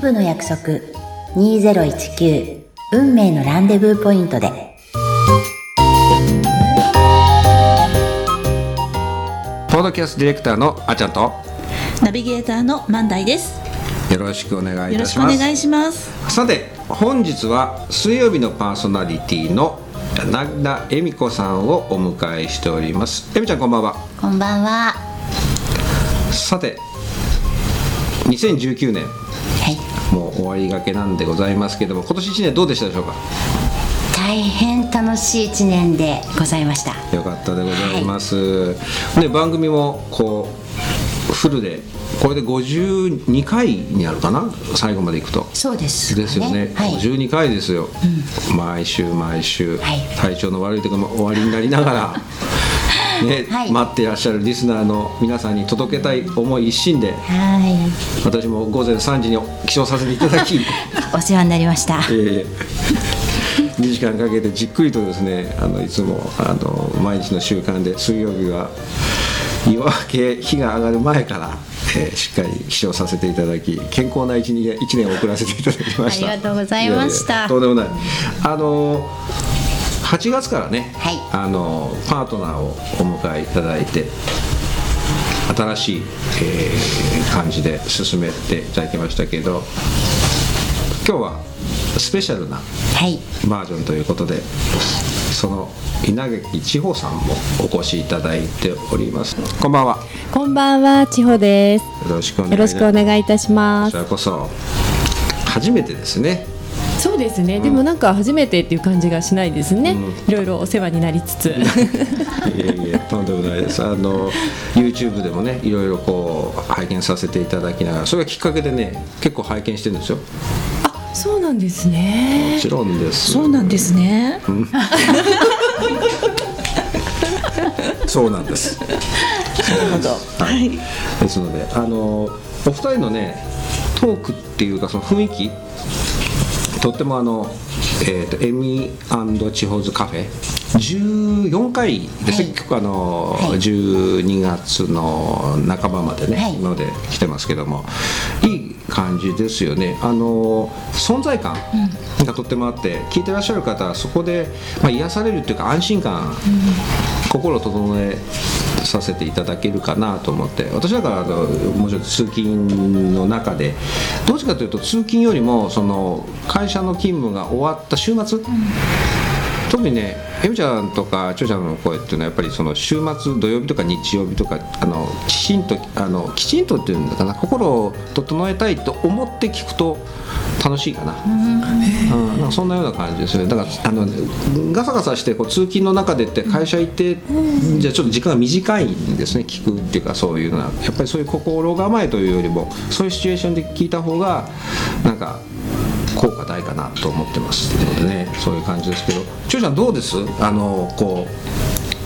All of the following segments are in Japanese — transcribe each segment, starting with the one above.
部の約束。2019運命のランデブーポイントで。ポッドキャストディレクターのあちゃんと。ナビゲーターの万代です。よろしくお願いいたします。くお願いします。さて本日は水曜日のパーソナリティの柳田恵美子さんをお迎えしております。恵美ちゃんこんばんは。こんばんは。さて2019年はいもう終わりがけなんでございますけども今年1年どうでしたでしょうか？大変楽しい一年でございました。よかったでございます、で番組もこうフルでこれで52回になるかな？最後までいくと。そうです。かですよね、はい、52回ですよ、毎週毎週、はい。体調の悪い時も終わりになりながら ね、はい。待っていらっしゃるリスナーの皆さんに届けたい思い一心では私も午前3時に起床させていただきい お世話になりました。えー、2時間かけてじっくりとですねあのいつもあの毎日の習慣で水曜日は夜明け日が上がる前から、えーしっかり起床させていただき健康な一年一年を送らせていただきました。ありがとうございました。とんでもない。あの8月からね、はい。あのパートナーをお迎えいただいて新しい、えー感じで進めていただきましたけど今日はスペシャルなはい。バージョンということでその稲垣千穂さんもお越しいただいております。こんばんは。こんばんは、千穂です。よろしくお願いよろしくお願いいたします。こち。らこそ初めてですねそうですね、でもなんか初めてっていう感じがしないですね。いろいろお世話になりつつ。いえいえとんでもないですあの YouTube でもねいろいろこう拝見させていただきながらそれがきっかけでね結構拝見してるんですよもあ、そうなんですね。ちろんですそうなんですね。そうなんですなるほど。はい。ですのであのお二人のねトークっていうかその雰囲気とってもあの、えー、とエミチホズカフェ。14回ですね、はい。結構あの、はい。12月の半ばまでね、はい。今まで来てますけども。いい感じですよね。あの存在感がとってもあって、聞いてらっしゃる方はそこで、まあ、癒されるっていうか安心感、心を整えさせていただけるかなと思って。私だからあのもうちょっと通勤の中でどっちかというと通勤よりもその会社の勤務が終わった週末、特にねエミちゃんとかチョちゃんの声っていうのはやっぱりその週末土曜日とか日曜日とかあのきちんとあのきちんとっていうんだかな心を整えたいと思って聞くと楽しいかな,、うん、なんかそんなような感じですね。だからあのガサガサしてこう通勤の中でって会社行って、じゃあちょっと時間が短いんですね聞くっていうかそういうのは。やっぱりそういう心構えというよりもそういうシチュエーションで聞いた方がなんか効果大かなと思ってますのでねそういう感じですけどちょちゃんどうです？あのこ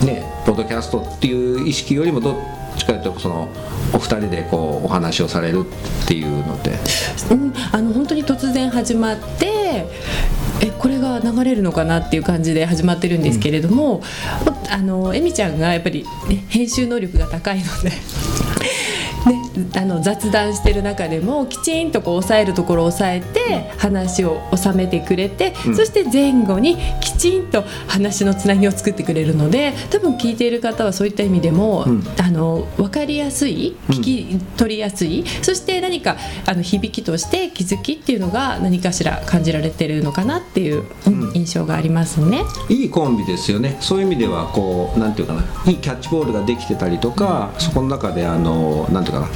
うねポッドキャストっていう意識よりもどっちかというとそのお二人でこうお話をされるっていうのでうん、あの本当に突然始まって。えこれが流れるのかなっていう感じで始まってるんですけれども、あのエミちゃんがやっぱり、ね、編集能力が高いので。ね、あの雑談してる中でもきちんとこう抑えるところを抑えて話を収めてくれて、うん。そして前後にきちんと話のつなぎを作ってくれるので多分聞いている方はそういった意味でも、うん。あの分かりやすい聞き取りやすい、そして何かあの響きとして気づきっていうのが何かしら感じられてるのかなっていう、うん。うん印象がありますね。いいコンビですよね。そういう意味ではこうなんていうかな。いいキャッチボールができてたりとか、そこの中であのなんていうかな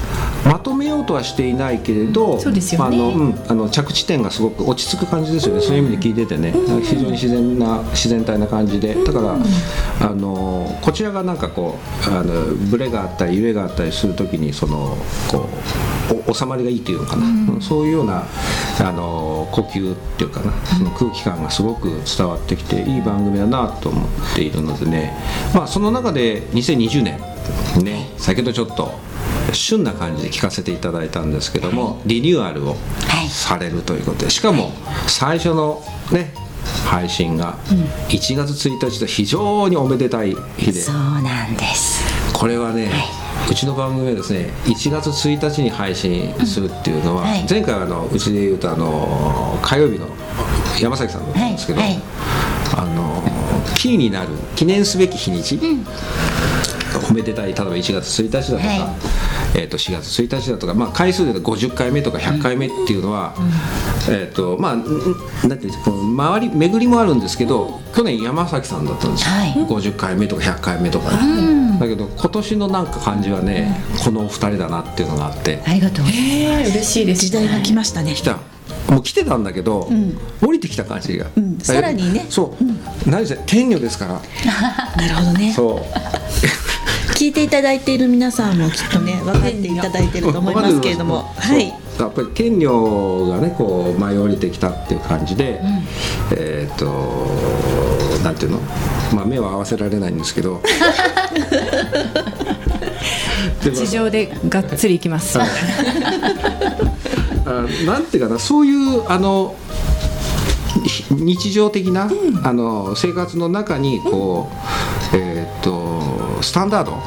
まとめようとはしていないけれどそうですよね。まああのうん、あの着地点がすごく落ち着く感じですよね、そういう意味で聞いててね、非常に自然な自然体な感じで。だから、あのこちらがなんかこうあのブレがあったり揺れがあったりするときにそのこうお収まりがいいというのかな、うん。そういうようなあの呼吸っていうかな。その空気感がすごく伝わってきていい番組だなと思っているのでね、まあ、その中で2020年ね先ほどちょっと旬な感じで聞かせていただいたんですけども、リニューアルをはい。されるということでしかも最初のね配信が1月1日と非常におめでたい日で。そうなんです。これはねうちの番組はですね1月1日に配信するっていうのは、はい。前回はあのうちで言うとあの火曜日の山崎さんだったんですけど、はい。はい。あのキーになる記念すべき日にち、おめでたい例えば1月1日だとか、はい。えー、と4月1日だとか、まあ、回数で言うと50回目とか100回目っていうのは、えーとまあ、んんなんていうのこの周り巡りもあるんですけど去年山崎さんだったんですよ、はい。50回目とか100回目とかね、だけど今年のなんか感じはね、このお二人だなっていうのがあって。ありがとうございます。えー、嬉しいです。時代が来ましたね。来たもう来てたんだけど、降りてきた感じが、ん。さらにね。そう、何せ天女ですから。なるほどね。そう聞いていただいている皆さんもきっとね分かっていただいてると思いますけれども。はい。やっぱり天女がねこう舞い降りてきたっていう感じで、えっ、となんていうの？まあ目は合わせられないんですけど。地上でがっつりいきます、あなんていうかなそういうあのひ日常的な、あの生活の中にこう、えーっとスタンダード、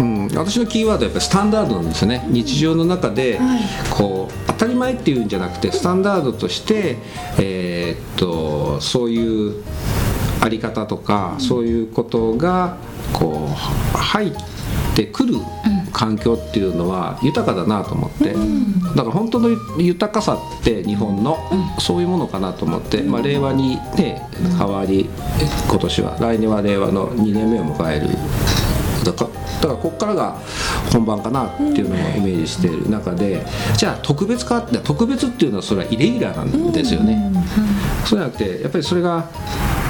うん。私のキーワードはやっぱりスタンダードなんですよね。日常の中で、こう当たり前っていうんじゃなくてスタンダードとして、えーっとそういうあり方とか、そういうことがこう入ってくる環境っていうのは豊かだなと思って、だから本当の豊かさって日本の、そういうものかなと思って、まあ、令和にね変わり今年は来年は令和の2年目を迎えるだからだからここからが本番かなっていうのをイメージしている中でじゃあ特別かって特別っていうのはそれはイレギュラーなんですよね。そうじゃなくてやっぱりそれが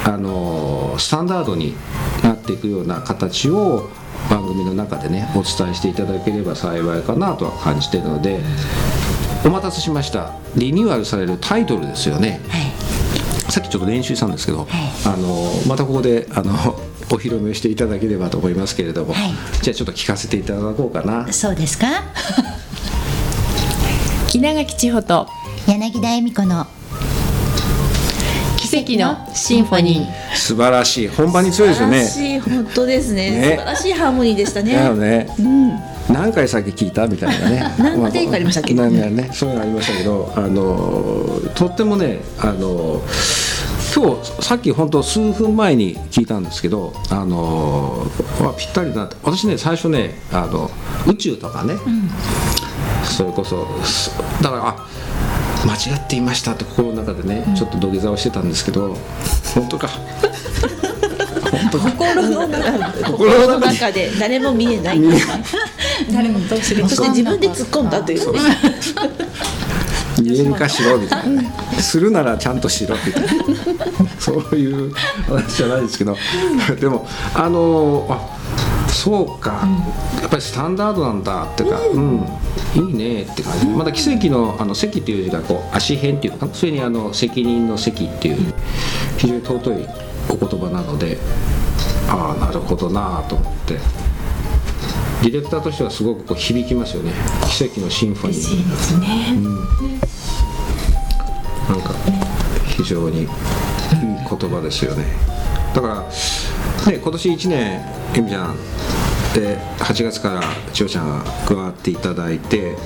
あのスタンダードになっていくような形を番組の中でねお伝えしていただければ幸いかなとは感じているのでお待たせしましたリニューアルされるタイトルですよね。はいさっきちょっと練習したんですけど、あのまたここであのお披露目していただければと思いますけれども、はい。じゃあちょっと聞かせていただこうかな。そうですか？稲垣千穂と柳田恵美子の奇跡のシンフォニー。素晴らしい。本番に強いですよね。素晴らしい本当ですね。ね。素晴らしいハーモニーでしたね。だよね。うん。何回先聞いたみたいなね。何個テイクありましたっけ？なんかねそういうのありましたけどあのとってもねあの今日さっき本当数分前に聞いたんですけどあの、まあ、ぴったりだなって。私ね最初ねあの宇宙とかね、それこそすだからあ間違っていましたって心の中でね、ちょっと土下座をしてたんですけど本当か。心の中心の中で誰も見えない。誰もそして自分で突っ込んだという。ね見えるかしろみたいなねするならちゃんとしろみたいなそういう話じゃないですけどでもあのあそうか、やっぱりスタンダードなんだっていうか、うん、いいねって感じ。まだ奇跡のあの席っていう字がこう足辺っていうのかなそれにあの責任の席っていう非常に尊いお言葉なのでああなるほどなと思って。ディレクターとしてはすごくこう響きますよね。奇跡のシンフォニー。ですね。なん常にいい言葉ですよね。だからね今年1年えみちゃんで8月から千代ちゃんが加わっていただいて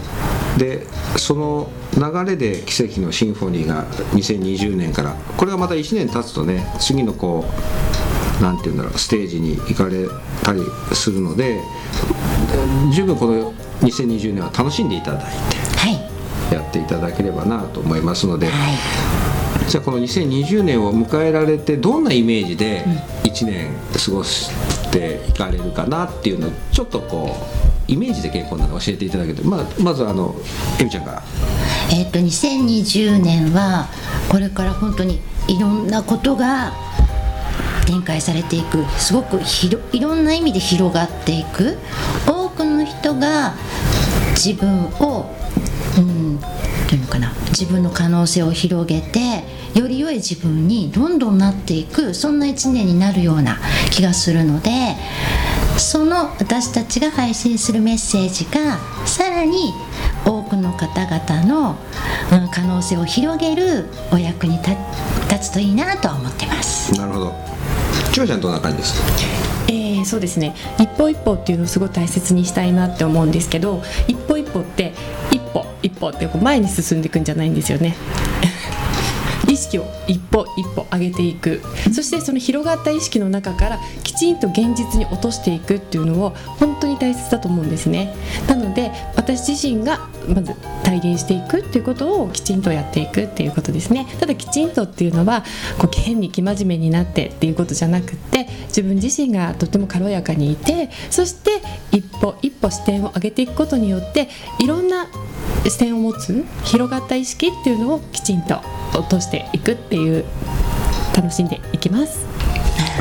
でその流れで奇跡のシンフォニーが2020年からこれがまた1年経つとね次のこうなんて言うんだろうステージに行かれたりするので十分この2020年は楽しんでいただいてはい。やっていただければなと思いますので、はいじゃあこの2020年を迎えられてどんなイメージで1年過ごしていかれるかなっていうのをちょっとこうイメージで結構なので教えていただけるとまあまずあのえみちゃんから。えっと2020年はこれから本当にいろんなことが展開されていく。すごく広いろんな意味で広がっていく。多くの人が自分を自分の可能性を広げてより良い自分にどんどんなっていくそんな一年になるような気がするのでその私たちが配信するメッセージがさらに多くの方々の、うん可能性を広げるお役に立立つといいなとは思ってます。なるほど。ちゃんどんな感じですか？えーそうですね。一歩一歩っていうのをすごい大切にしたいなって思うんですけど一歩一歩って一歩一歩ってこう前に進んでいくんじゃないんですよね。意識を一歩一歩上げていく。そしてその広がった意識の中からきちんと現実に落としていくっていうのを本当に大切だと思うんですね。なので私自身がまず体現していくっていうことをきちんとやっていくっていうことですね。ただきちんとっていうのはこう変に生真面目になってっていうことじゃなくって自分自身がとても軽やかにいてそして一歩一歩視点を上げていくことによっていろんな視点を持つ広がった意識っていうのをきちんと落としていくっていう楽しんでいきます。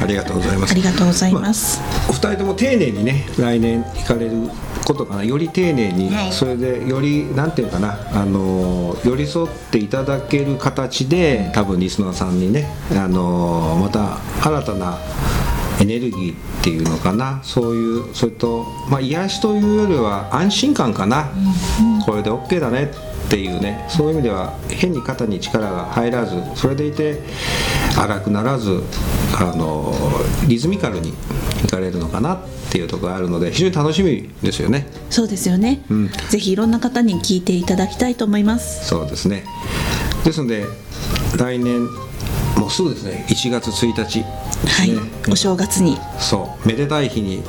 ありがとうございますありがとうございます。お二人とも丁寧にね来年行かれることかなより丁寧に、はいそれでよりなんていうかなあの寄り添っていただける形で多分リスナーさんにねあのまた新たなエネルギーっていうのかな。そういうそれと、まあ、癒しというよりは安心感かな、これで OK だねっていうね。そういう意味では変に肩に力が入らずそれでいて荒くならずあのリズミカルにいかれるのかなっていうところがあるので非常に楽しみですよね。そうですよね。ん。ぜひいろんな方に聞いていただきたいと思います。そうですね。ですので来年もうですね。1月1日。はい、お正月に。そう。めでたい日に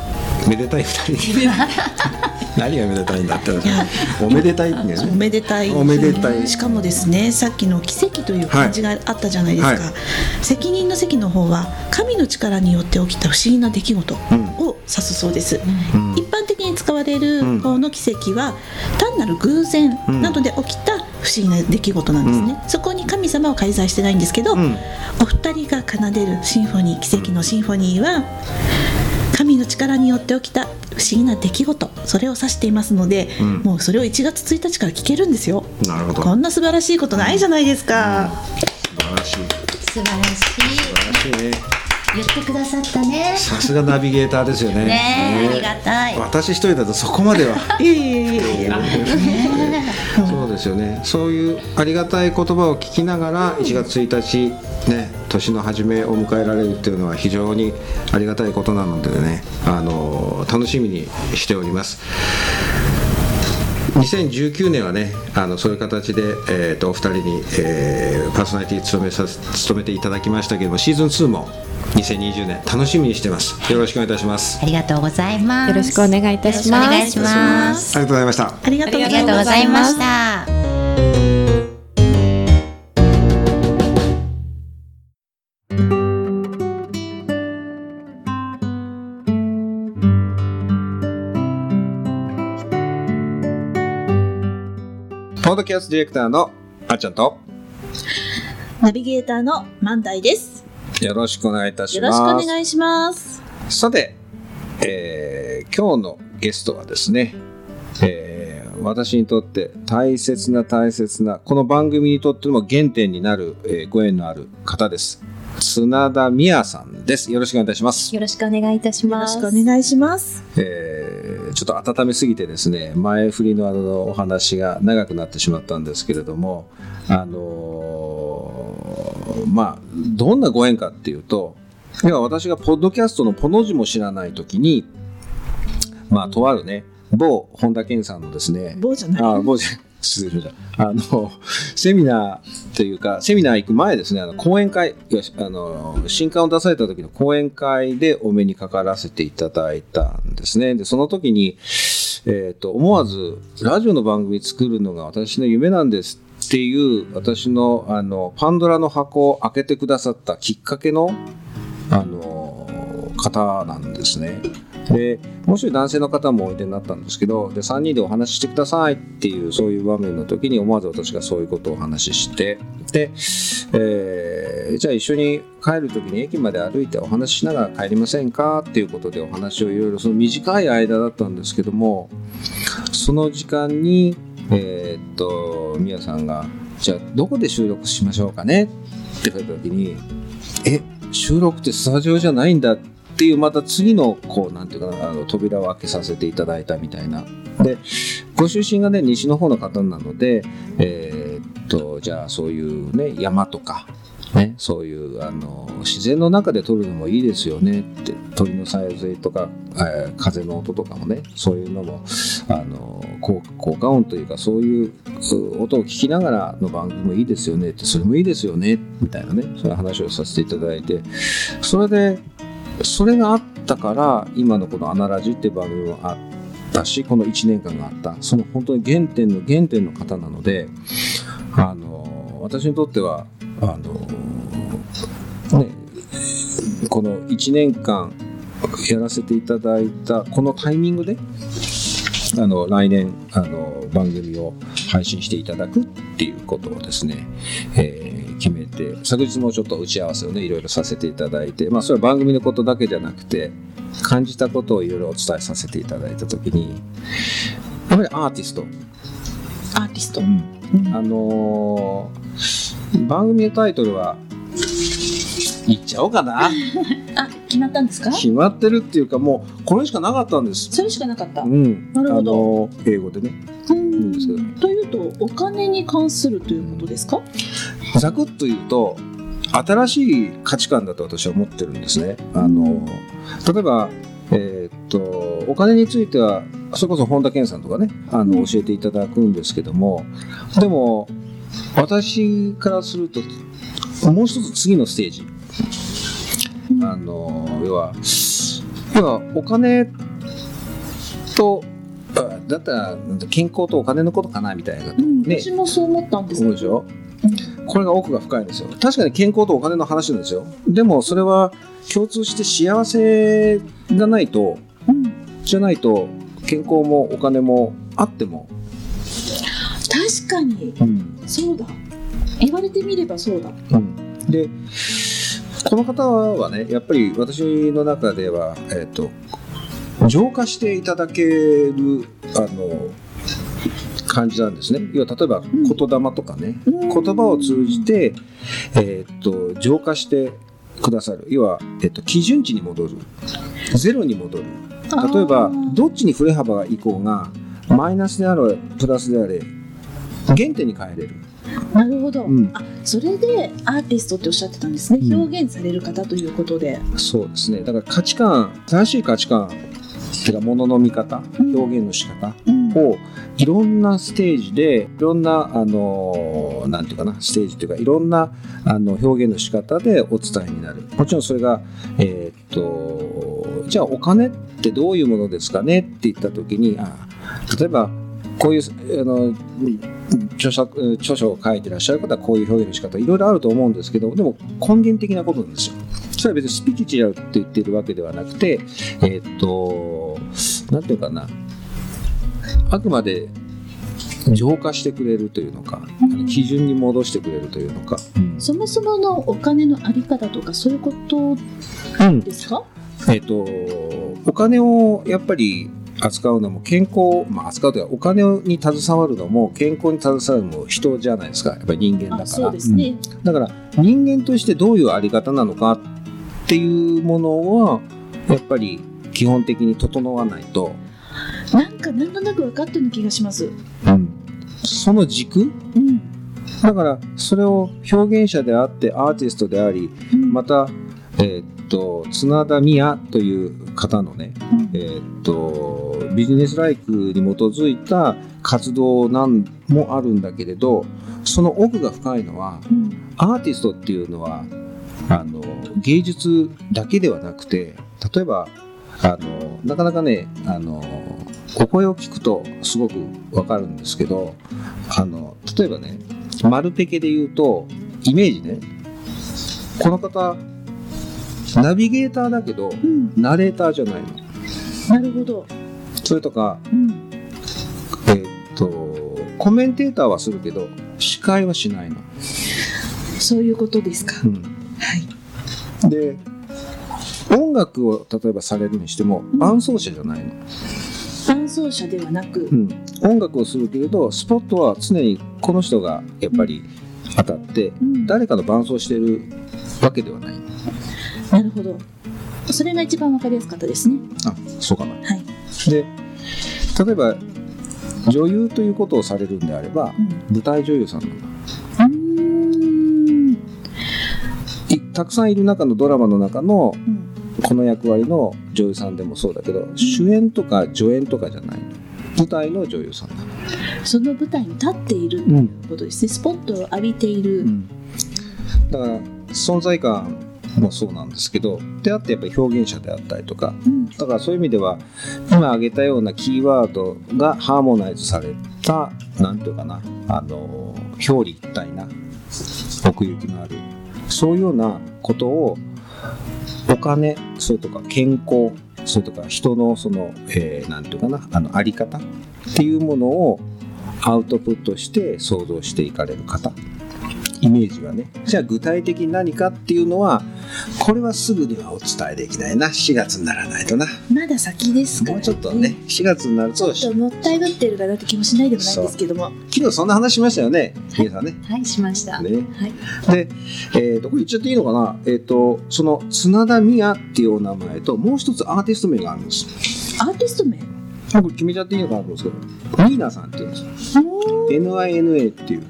めでたい2人に。何がめでたいんだってや。おめでたいんだよおね。めでたい。おめでたい。しかもですねさっきの奇跡という漢字があったじゃないですか、はい。責任の席の方は神の力によって起きた不思議な出来事を指すそうです、ん。一般的に使われる方の奇跡は単なる偶然などで起きた不思議な出来事なんですね、そこに神様は介在してないんですけど、ん。お二人が奏でるシンフォニー奇跡のシンフォニーは神の力によって起きた不思議な出来事それを指していますので、ん。もうそれを1月1日から聞けるんですよ。なるほど。こんな素晴らしいことないじゃないですか、素晴らしい。素晴らしい。素晴らしい。ね言ってくださったね。さすがナビゲーターですよね。ねえありがたい。私一人だとそこまでは。いえいえいえいですよね。そういうありがたい言葉を聞きながら1月1日ね年の初めを迎えられるっていうのは非常にありがたいことなのでねあの楽しみにしております2019年はねあのそういう形で、えー、とお二人に、えーパーソナリティ務めさせ務めていただきましたけどもシーズン2も2020年楽しみにしてます。よろしくお願いいたします。ありがとうございます。よろしくお願いいたします。ありがとうございました。ありがとうございましたキャストディレクターのあっちゃんとナビゲーターの万代です。よろしくお願いいたしよます。ろしくお願いします。さて、えー今日のゲストはですね、えー私にとって大切な大切なこの番組にとっても原点になる、えーご縁のある方です。綱田美也さんです。よろしくお願いいたします、よろしくお願いいたしよろします。くお願いします。えーちょっと温めすぎてですね前振りのあのお話が長くなってしまったんですけれどもあのーまあどんなご縁かっていうと要は私がポッドキャストのポの字も知らない時にまあとあるね某本田健さんのですね棒じゃない。あ某じゃ失礼しましたあのセミナーというかセミナー行く前ですねあの講演会あの新刊を出された時の講演会でお目にかからせていただいたんですねでその時に、えー、と思わずラジオの番組作るのが私の夢なんですっていう私のあのパンドラの箱を開けてくださったきっかけのあの方なんですね。でもう一人男性の方もおいでになったんですけどで3人でお話ししてくださいっていうそういう場面の時に思わず私がそういうことをお話ししてで、えーじゃあ一緒に帰る時に駅まで歩いてお話ししながら帰りませんかっていうことでお話をいろいろその短い間だったんですけどもその時間にえーっとみやさんが「じゃあどこで収録しましょうかね?」って言った時に「え収録ってスタジオじゃないんだ」ってていうまた次のこうなんていうかなあの扉を開けさせていただいたみたいな。でご出身がね西の方の方なのでえーっとじゃあそういうね山とかね、そういうあの自然の中で撮るのもいいですよねって鳥のさえずりとか、えー風の音とかもねそういうのもあの効果音というかそういう音を聞きながらの番組もいいですよねってそれもいいですよねみたいなねそういう話をさせていただいてそれでそれがあったから今のこの「アナラジ」っていう番組もあったしこの1年間があった。その本当に原点の原点の方なのであの私にとってはあのねこの1年間やらせていただいたこのタイミングであの来年あの番組を配信していただくっていうことをですね、えー決めて昨日もちょっと打ち合わせをねいろいろさせていただいてまあそれは番組のことだけじゃなくて感じたことをいろいろお伝えさせていただいた時にやっぱりアーティスト。アーティスト、うん。あのー番組のタイトルは言っちゃおうかな。あ決まったんですか？決まってるっていうかもうこれしかなかったんです。それしかなかった、うん、なるほど。あのー英語でね。うんですけど。というとお金に関するということですか、ざくっと言うと新しい価値観だと私は思ってるんですね。あの例えば、えーっとお金についてはそれこそ本田健さんとかねあの教えていただくんですけどもでも私からするともう一つ次のステージ。うん。あの要は要はお金とあだったら健康とお金のことかなみたいなうん。ね。私もそう思ったんです思うでしょ？これが奥が深いんですよ。確かに健康とお金の話なんですよ。でもそれは共通して幸せがないとうんじゃないと健康もお金もあっても、確かに。そうだ。言われてみればそうだ。でこの方はねやっぱり私の中では、えっと浄化していただけるあの感じなんですね。要は例えばん。言霊とかね、言言葉を通じて、えーっと浄化してくださる。要は、えっと基準値に戻る。ゼロに戻る。例えばどっちに振れ幅がいこうがマイナスであれプラスであれ原点に変えれる、なるほど、うん。あそれでアーティストっておっしゃってたんですね、うん。表現される方ということで。そうですね。だから価値観正しい価値観っていうか物の見方うん。表現の仕方うん。をいろんなステージでいろんなあのなんていうかなステージというかいろんなあの表現の仕方でお伝えになる。もちろんそれがえーっとじゃあお金ってどういうものですかね？って言った時にあ例えばこういうあの著作著書を書いてらっしゃる方はこういう表現の仕方いろいろあると思うんですけどでも根源的なことなんですよ。それは別にスピリチュアルって言ってるわけではなくてえーっとなんていうかな。あくまで浄化してくれるというのか、あの基準に戻してくれるというのか、そもそものお金のあり方とかそういうことうんですか、えっ、とお金をやっぱり扱うのも健康、まあ、扱うというかお金に携わるのも健康に携わるのも人じゃないですか。やっぱり人間だから。あそうですね、うん。だから人間としてどういうあり方なのかっていうものはやっぱり基本的に整わないと、なんかなんとなく分かってる気がします。その軸？うん。だからそれを表現者であってアーティストでありうん。また、えーっと綱田美也という方のね、うん。えーっとビジネスライクに基づいた活動なんもあるんだけれどその奥が深いのはうん。アーティストっていうのはあの芸術だけではなくて例えばあのなかなかねあのお声を聞くとすごくわかるんですけどあの例えばね丸ペケで言うとイメージねこの方ナビゲーターだけどうん。ナレーターじゃないの。なるほど、それとかうん、えーっとコメンテーターはするけど司会はしないの、そういうことですか、うん。はい。で音楽を例えばされるにしてもうん。伴奏者じゃないの、伴奏者ではなく、うん。音楽をするけれどスポットは常にこの人がやっぱり当たってうん。誰かの伴奏してるわけではない。なるほど。それが一番わかりやすかったですね。あそうかな。はい、で例えば女優ということをされるんであればうん。舞台女優さんなん。だたくさんいる中のドラマの中のうんこの役割の女優さんでもそうだけど、主演とか助演とかじゃない舞台の女優さんなの、その舞台に立っているということですね、スポットを浴びている、だから存在感もそうなんですけどであってやっぱり表現者であったりとかうん。だからそういう意味では今挙げたようなキーワードがハーモナイズされたなんていうかなあの表裏一体な奥行きのあるそういうようなことをお金それとか健康それとか人のその、えーて言うかなあのあり方っていうものをアウトプットして想像していかれる方。イメージがね。じゃあ具体的に何かっていうのはこれはすぐにはお伝えできないな。4月にならないとな。まだ先ですから、もうちょっとね4月になると。ちょっともったいぶってるかなって気もしないでもないんですけども。昨日そんな話しましたよね。皆さんね。はい。しました、ね。はい。で、えー、とこれ言っちゃっていいのかな？えっ、とその綱田美也っていうお名前ともう一つアーティスト名があるんです。アーティスト名？これ決めちゃっていいのかなと思うんですけど。ニーナさんっていうんですよ。NINA っていう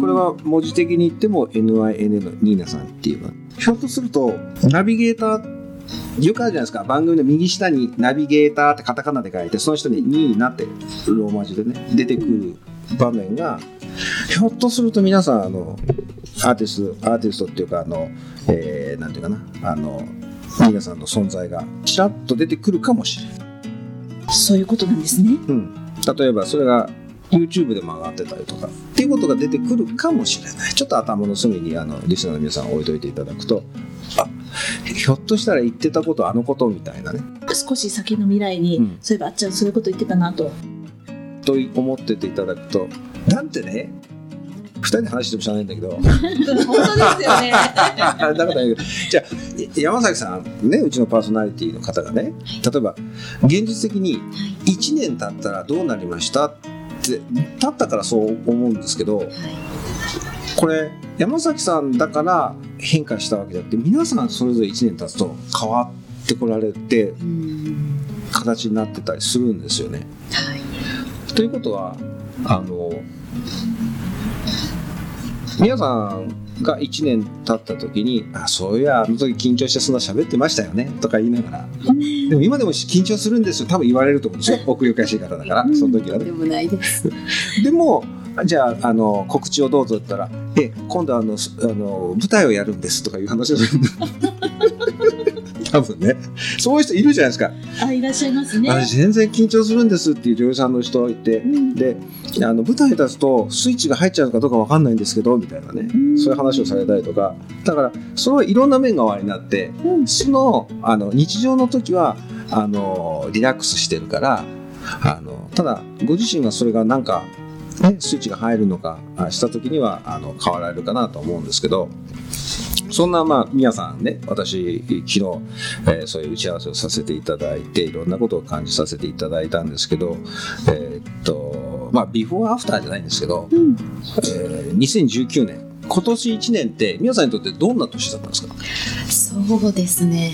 これは文字的に言っても NINA のニーナさんっていうのはひょっとするとナビゲーターよくあるじゃないですか。番組の右下にナビゲーターってカタカナで書いてその下にニーナってローマ字でね出てくる場面がひょっとすると皆さんあのアーティストアーティストっていうかあの、えーなんていうかな。あのニーナさんの存在がちらっと出てくるかもしれない。そういうことなんですね。うん、例えばそれが YouTube でも上がってたりとかっていうことが出てくるかもしれない。ちょっと頭の隅にあのリスナーの皆さん置いといていただくと。あひょっとしたら言ってたことあのことみたいなね。少し先の未来に、うん。そういえばあっちゃんそういうこと言ってたなと。と思ってていただくとだってね2人で話しても知らないんだけど。本当ですよね。あだじゃあ山崎さんねうちのパーソナリティの方がね例えば現実的に1年経ったらどうなりました？って立ったからそう思うんですけど、これ山崎さんだから変化したわけじゃなくて皆さんそれぞれ1年経つと変わってこられて形になってたりするんですよね。はいということはあの皆さんが1年経った時に「あそういやあの時緊張してそんな喋ってましたよね」とか言いながら。でも今でも緊張するんですよ。多分言われると思うんですよ。奥ゆかしい方だからその時はね。で。もないです。でもじゃああの告知をどうぞって言ったら「え今度あのすあの舞台をやるんです」とかいう話をする多分ね。そういう人いるじゃないですか。あいらっしゃいますね。私全然緊張するんですっていう女優さんの人がいて、うん。であの舞台に立つとスイッチが入っちゃうのかどうかわかんないんですけどみたいなね、うん。そういう話をされたりとか。だからそれはいろんな面がおありになってうん。そのあの日常の時はあのリラックスしてるからあのただご自身がそれがなんか、ね、スイッチが入るのかあした時にはあの変わられるかなと思うんですけどそんなまあ皆さんね私昨日、えーそういう打ち合わせをさせていただいていろんなことを感じさせていただいたんですけどえーっとまあビフォーアフターじゃないんですけど、うん。えー2019年今年1年って皆さんにとってどんな年だったんですか？そうですね。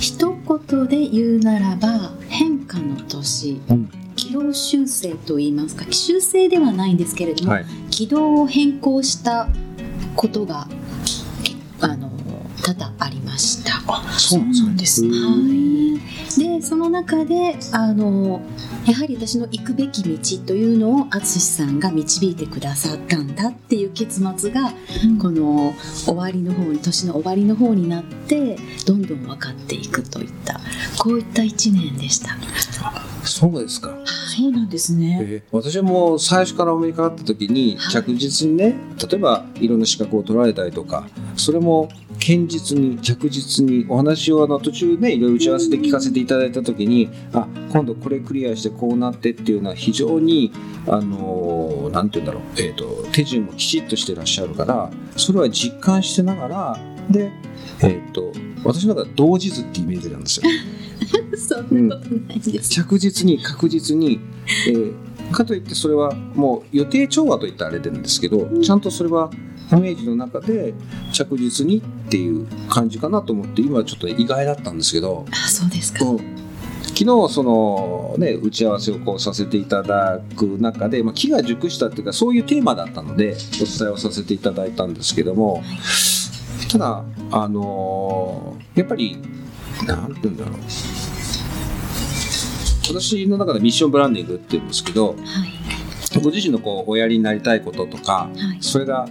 一言で言うならば変化の年、うん。軌道修正と言いますか修正ではないんですけれども、はい。軌道を変更したことがけあの多々ありました。あそうなんですね。はい、でその中であのやはり私の行くべき道というのを淳さんが導いてくださったんだっていう結末がこの終わりの方に年の終わりの方になってどんどん分かっていくといったこういった1年でした。そうですか。そうなんですね。えー私も最初からお目にかかった時にはい。着実にね例えばいろんな資格を取られたりとかそれも堅実に着実にお話をあの途中ねいろいろ打ち合わせで聞かせていただいた時にあ今度これクリアしてこうなってっていうのは非常にあのーなんて言うんだろう、えー、と手順もきちっとしてらっしゃるからそれは実感してながらで、えー、と私の中では同時図ってイメージなんですよ。そんなことないです。着実に確実に、えーかといってそれはもう予定調和といったらあれなんですけど、ちゃんとそれはイメージの中で着実にっていう感じかなと思って今ちょっと意外だったんですけど、あそうですか。うん昨日そのね打ち合わせをこうさせていただく中で、まあ、木が熟したっていうかそういうテーマだったのでお伝えをさせていただいたんですけどもただあのーやっぱりなんて言うんだろう。私の中でミッションブランディングって言うんですけどはい。ご自身のこうおやりになりたいこととか、はい。それが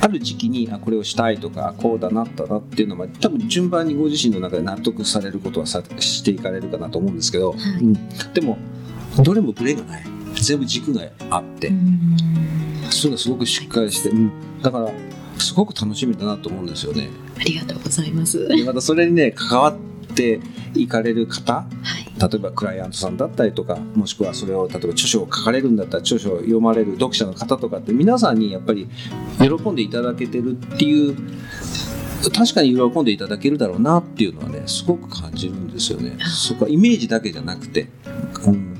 ある時期にあこれをしたいとかこうだなったなっていうのは多分順番にご自身の中で納得されることはさしていかれるかなと思うんですけど、はい。うん。でもどれもブレがない。全部軸があって、うん。それがすごくしっかりして、うん。だからすごく楽しみだなと思うんですよね。ありがとうございます。でまたそれにね関わっていかれる方はい。例えばクライアントさんだったりとかもしくはそれを例えば著書を書かれるんだったら著書を読まれる読者の方とかって皆さんにやっぱり喜んでいただけてるっていう確かに喜んでいただけるだろうなっていうのはねすごく感じるんですよね。そこはイメージだけじゃなくて、うん、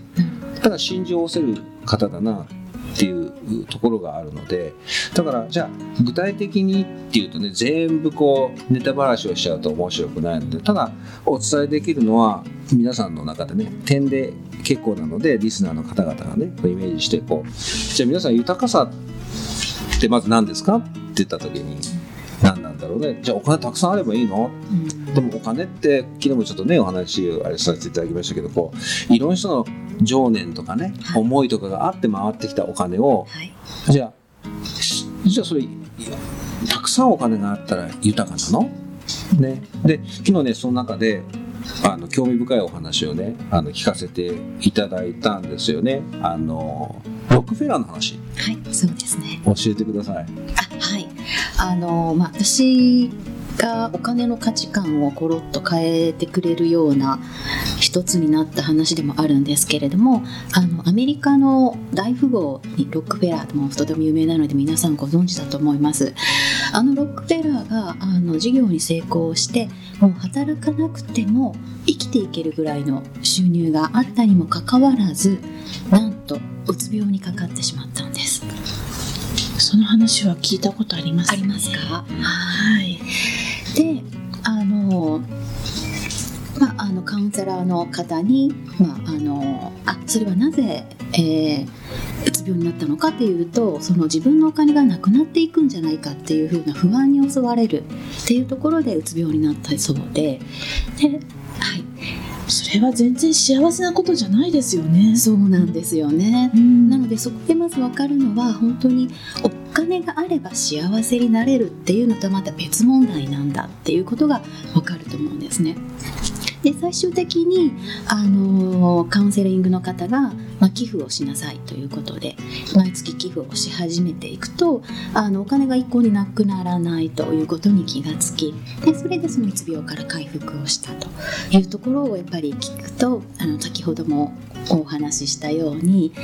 ただ信じをせる方だなっていうところがあるのでだからじゃあ具体的にっていうとね全部こうネタばらしをしちゃうと面白くないのでただお伝えできるのは皆さんの中でね点で結構なのでリスナーの方々がねイメージしてこうじゃあ皆さん豊かさってまず何ですかって言った時に何なんだろうね。じゃあお金たくさんあればいいの？でもお金って昨日もちょっとねお話あれさせていただきましたけどこういろんな人の情念とかね、はい。思いとかがあって回ってきたお金をはい。じゃあしじゃあそれたくさんお金があったら豊かなの？ね。で昨日ねその中であの興味深いお話をねあの聞かせていただいたんですよね。あのロックフェラーの話。はいそうですね。教えてください。あはい。あのまあ私がお金の価値観をコロッと変えてくれるような一つになった話でもあるんですけれどもあのアメリカの大富豪にロックフェラーともとても有名なので皆さんご存知だと思います。あのロックフェラーがあの事業に成功してもう働かなくても生きていけるぐらいの収入があったにもかかわらずなんとうつ病にかかってしまったんです。その話は聞いたことあります、ありますか？はいであのまあ、あのカウンセラーの方に、まあ、あのあそれはなぜ、えーうつ病になったのかっていうとその自分のお金がなくなっていくんじゃないかっていうふうな不安に襲われるっていうところでうつ病になったそうでで、はい、それは全然幸せなことじゃないですよね。そうなんですよね。うん。なのでそこでまず分かるのは本当にお金があれば幸せになれるっていうのとはまた別問題なんだっていうことが分かると思うんですね。で最終的に、あのカウンセリングの方が、まあ、寄付をしなさいということで毎月寄付をし始めていくとあのお金が一向になくならないということに気がつきでそれでそのうつ病から回復をしたというところをやっぱり聞くとあの先ほどもお話ししたようにや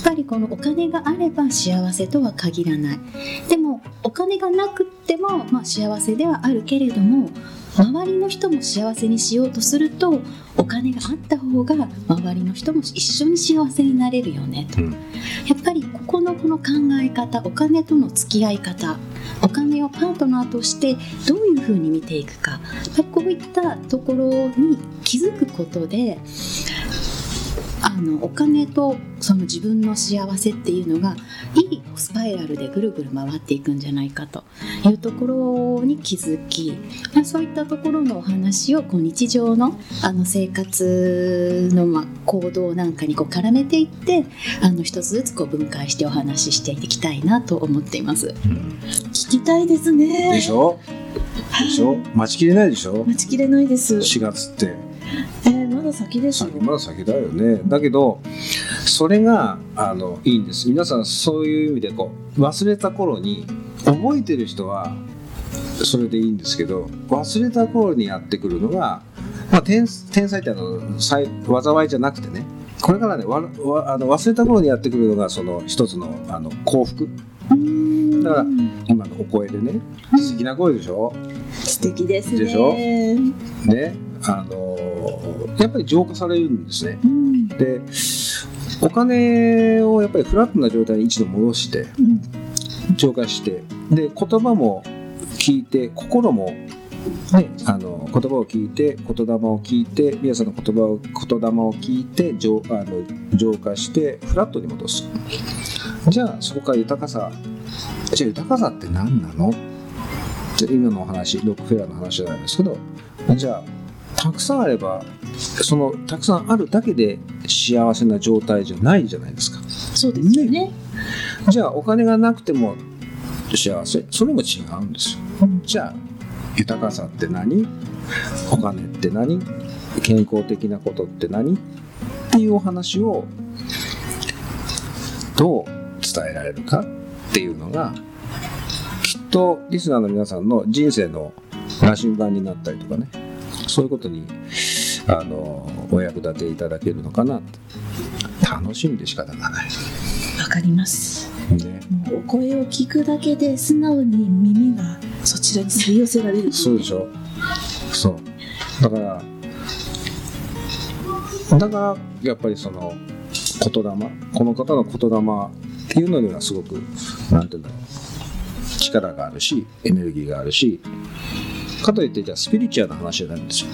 っぱりこのお金があれば幸せとは限らない。でもお金がなくっても、まあ、幸せではあるけれども周りの人も幸せにしようとするとお金があった方が周りの人も一緒に幸せになれるよねと、うん。やっぱりここのこの考え方お金との付き合い方お金をパートナーとしてどういうふうに見ていくか。こういったところに気づくことであのお金とその自分の幸せっていうのがいいスパイラルでぐるぐる回っていくんじゃないかというところに気づき、まあ、そういったところのお話をこう日常のあの生活のまあ行動なんかにこう絡めていってあの一つずつこう分解してお話ししていきたいなと思っています。聞きたいですね。でしょ？でしょ？待ちきれないでしょ？待ちきれないです。4月って。えーまだ先ですよ。先まだ先だよね。だけどそれがあのいいんです。皆さんそういう意味でこう忘れた頃に覚えてる人はそれでいいんですけど忘れた頃にやってくるのが、まあ、天天才ってあの災いじゃなくてねこれからねわわあの忘れた頃にやってくるのがその一つのあの幸福。うんだから今のお声でね素敵な声でしょ？素敵ですね。でしょ？ねあのやっぱり浄化されるんですね。うん。でお金をやっぱりフラットな状態に一度戻してうん。浄化してで言葉も聞いて心も、ね、あの言葉を聞いて言霊を聞いて皆さんの言葉を言霊を聞いて浄あの浄化してフラットに戻す。じゃあそこから豊かさじゃあ豊かさって何なの？っで今のお話ロックフェラーの話なんですけどじゃあたくさんあればそのたくさんあるだけで幸せな状態じゃないじゃないですか。そうですよね。じゃあお金がなくても幸せ。それも違うんですよ。じゃあ豊かさって何？お金って何？健康的なことって何？っていうお話をどう伝えられるかっていうのがきっとリスナーの皆さんの人生の羅針盤になったりとかねそういうことにあのお役立ていただけるのかな。楽しみで仕方がない。わかります。ね。お声を聞くだけで素直に耳がそちらに吸い寄せられる。そうでしょ。そう。だからだからやっぱりその言霊？この方の言霊っていうのにはすごくなんていうんだろう。力があるしエネルギーがあるしかといってじゃあスピリチュアルな話じゃないんですよ。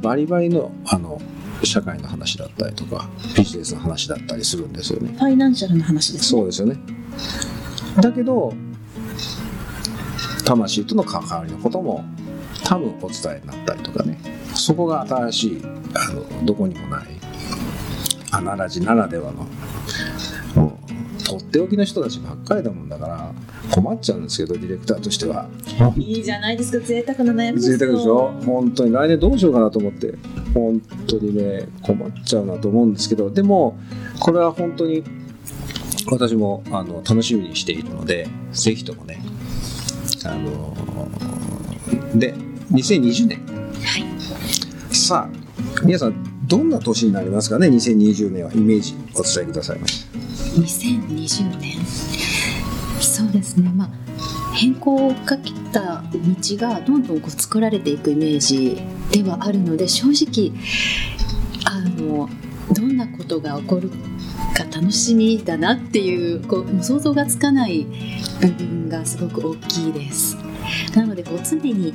バリバリのあの社会の話だったりとかビジネスの話だったりするんですよね。ファイナンシャルな話ですね。そうですよね。だけど魂との関わりのことも多分お伝えになったりとかね。そこが新しいあのどこにもないアナラジならではのとっておきの人たちばっかりだもんだから困っちゃうんですけどディレクターとしては。いいじゃないですか贅沢な悩みですよ。贅沢でしょ？本当に。来年どうしようかなと思って。本当にね困っちゃうなと思うんですけど。でもこれは本当に私もあの楽しみにしているのでぜひともねあので2020年、さあ皆さんどんな年になりますかね？2020年はイメージお伝えくださいまし2020年そうですねまあ変更をかけた道がどんどんこう作られていくイメージではあるので正直あのどんなことが起こるか楽しみだなっていうこうもう想像がつかない部分がすごく大きいです。なのでこう常に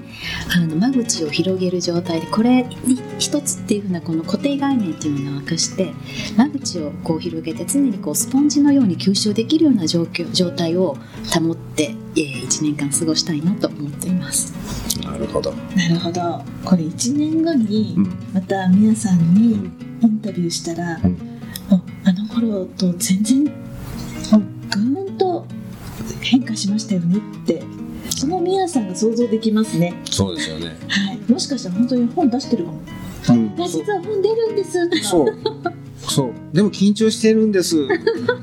あの間口を広げる状態でこれに一つっていうふうなこの固定概念っていうのをなくして間口をこう広げて常にこうスポンジのように吸収できるような状況状態を保って、えー、1年間過ごしたいなと思っています。たなるほど、なるほど。これ1年後にうん。また皆さんにインタビューしたら、うん。あの頃と全然もうぐーんと変化しましたよねってその皆さんが想像できますね、そうですよね、はい、もしかしたら本当に本出してるかも。うん。ね実は本出るんです。そう。そう。でも緊張してるんです。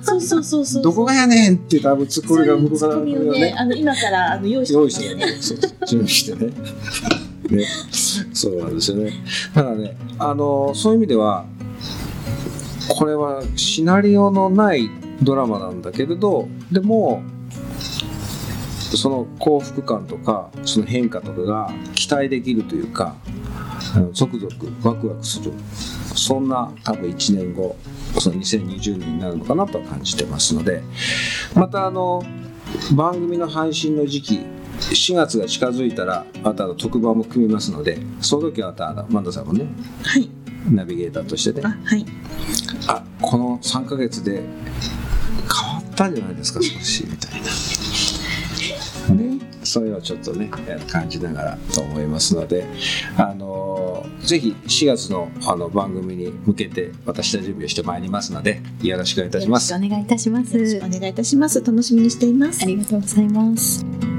そうそうそうそうどこがやねんって多分ツッコミが向こうからそういうツッコミをねあの今からあの用意して用意してね。準備してね。ね。そうなんですよね。ただねあのそういう意味ではこれはシナリオのないドラマなんだけれどでもその幸福感とかその変化とかが期待できるというかあのゾクゾクワクワクする。そんな多分1年後その2020年になるのかなと感じてますのでまたあの番組の配信の時期4月が近づいたらまた特番も組みますのでその時はまたあのマンダさんもねはい。ナビゲーターとしてね。あはい。あこの3ヶ月で変わったんじゃないですか少しみたいな、ね、そういうのをちょっとね感じながらと思いますのであのぜひ4月のあの番組に向けて私は準備をしてまいりますのでよろしくお願いいたしますよろしくお願いいたします。よろしくお願いいたします楽しみにしていますありがとうございます。